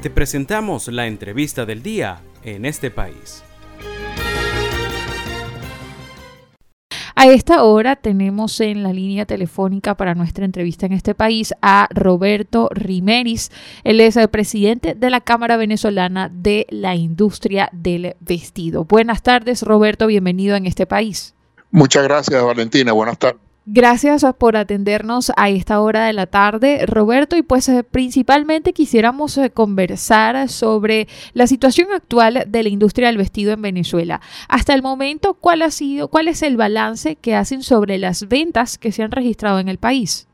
te presentamos la entrevista del día en este país. A esta hora tenemos en la línea telefónica para nuestra entrevista en este país a Roberto Rimeris. Él es el presidente de la Cámara Venezolana de la Industria del Vestido. Buenas tardes, Roberto. Bienvenido en este país. Muchas gracias, Valentina. Buenas tardes. Gracias por atendernos a esta hora de la tarde, Roberto, y pues eh, principalmente quisiéramos eh, conversar sobre la situación actual de la industria del vestido en Venezuela. Hasta el momento, ¿cuál ha sido, cuál es el balance que hacen sobre las ventas que se han registrado en el país?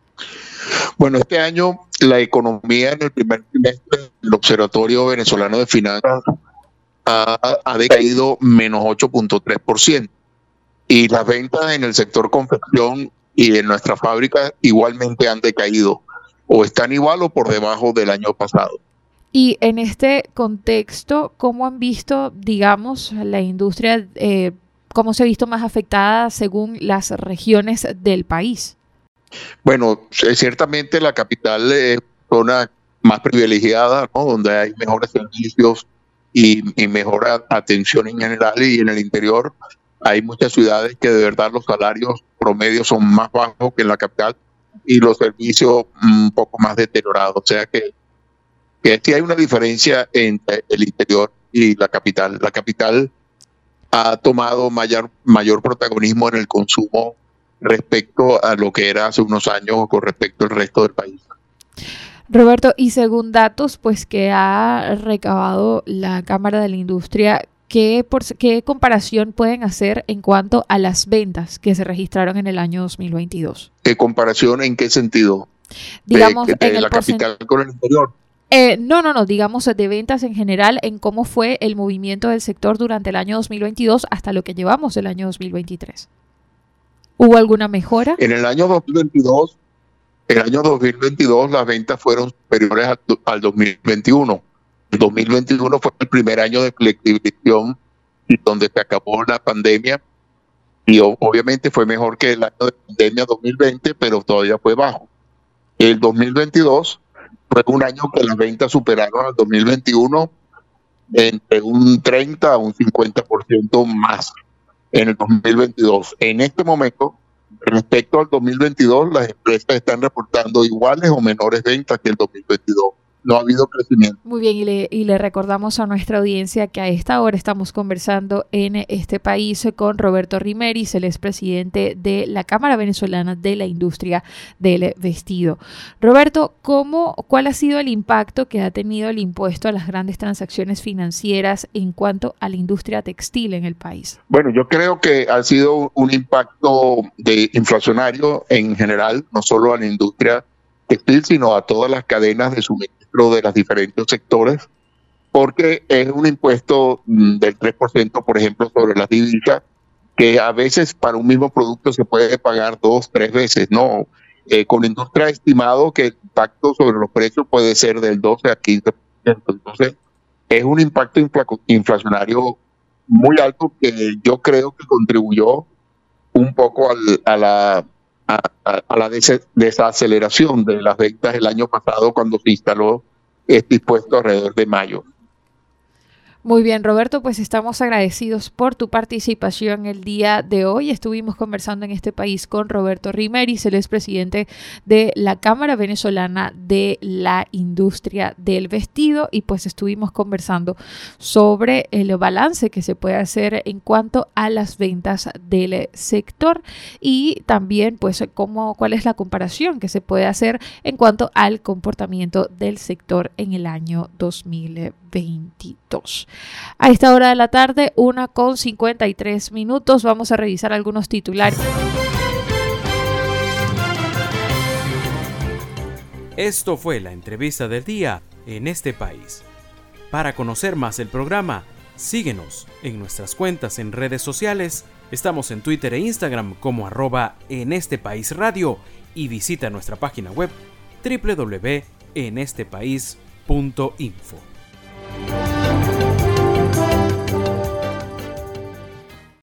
Bueno, este año la economía en el primer trimestre del Observatorio Venezolano de Finanzas ha, ha decaído menos 8.3% y las ventas en el sector confección y en nuestra fábrica igualmente han decaído o están igual o por debajo del año pasado. Y en este contexto, ¿cómo han visto, digamos, la industria, eh, cómo se ha visto más afectada según las regiones del país? Bueno, ciertamente la capital es zona más privilegiada, ¿no? donde hay mejores servicios y, y mejor atención en general y en el interior hay muchas ciudades que de verdad los salarios promedios son más bajos que en la capital y los servicios un poco más deteriorados. O sea que, sí hay una diferencia entre el interior y la capital. La capital ha tomado mayor, mayor protagonismo en el consumo respecto a lo que era hace unos años con respecto al resto del país. Roberto, y según datos pues que ha recabado la Cámara de la Industria, ¿qué, por, ¿qué comparación pueden hacer en cuanto a las ventas que se registraron en el año 2022? ¿Qué comparación en qué sentido? Digamos, de, en la capital con el interior. Eh, no, no, no, digamos de ventas en general, en cómo fue el movimiento del sector durante el año 2022 hasta lo que llevamos del año 2023. ¿Hubo alguna mejora? En el año 2022, el año 2022 las ventas fueron superiores al, al 2021 el 2021 fue el primer año de flexibilización y donde se acabó la pandemia y obviamente fue mejor que el año de pandemia 2020, pero todavía fue bajo. El 2022 fue un año que las ventas superaron al 2021 entre un 30 a un 50% más en el 2022. En este momento, respecto al 2022, las empresas están reportando iguales o menores ventas que el 2022 no ha habido crecimiento. Muy bien, y le, y le recordamos a nuestra audiencia que a esta hora estamos conversando en este país con Roberto Rimeris, el expresidente de la Cámara Venezolana de la Industria del Vestido. Roberto, ¿cómo, ¿cuál ha sido el impacto que ha tenido el impuesto a las grandes transacciones financieras en cuanto a la industria textil en el país? Bueno, yo creo que ha sido un impacto de inflacionario en general, no solo a la industria textil, sino a todas las cadenas de suministro de los diferentes sectores, porque es un impuesto mm, del 3%, por ejemplo, sobre las divisas, que a veces para un mismo producto se puede pagar dos, tres veces, ¿no? Eh, con industria estimado que el impacto sobre los precios puede ser del 12 a 15%. Entonces, es un impacto inflacionario muy alto que yo creo que contribuyó un poco al, a la a, a, la desaceleración de las ventas el año pasado cuando se instaló este impuesto alrededor de mayo. Muy bien, Roberto, pues estamos agradecidos por tu participación el día de hoy. Estuvimos conversando en este país con Roberto Rimeris, el es presidente de la Cámara Venezolana de la Industria del Vestido y pues estuvimos conversando sobre el balance que se puede hacer en cuanto a las ventas del sector y también pues cómo, cuál es la comparación que se puede hacer en cuanto al comportamiento del sector en el año 2022. A esta hora de la tarde, una con 53 minutos, vamos a revisar algunos titulares. Esto fue la entrevista del día en este país. Para conocer más el programa, síguenos en nuestras cuentas en redes sociales. Estamos en Twitter e Instagram como arroba en este país radio y visita nuestra página web www.enestepais.info.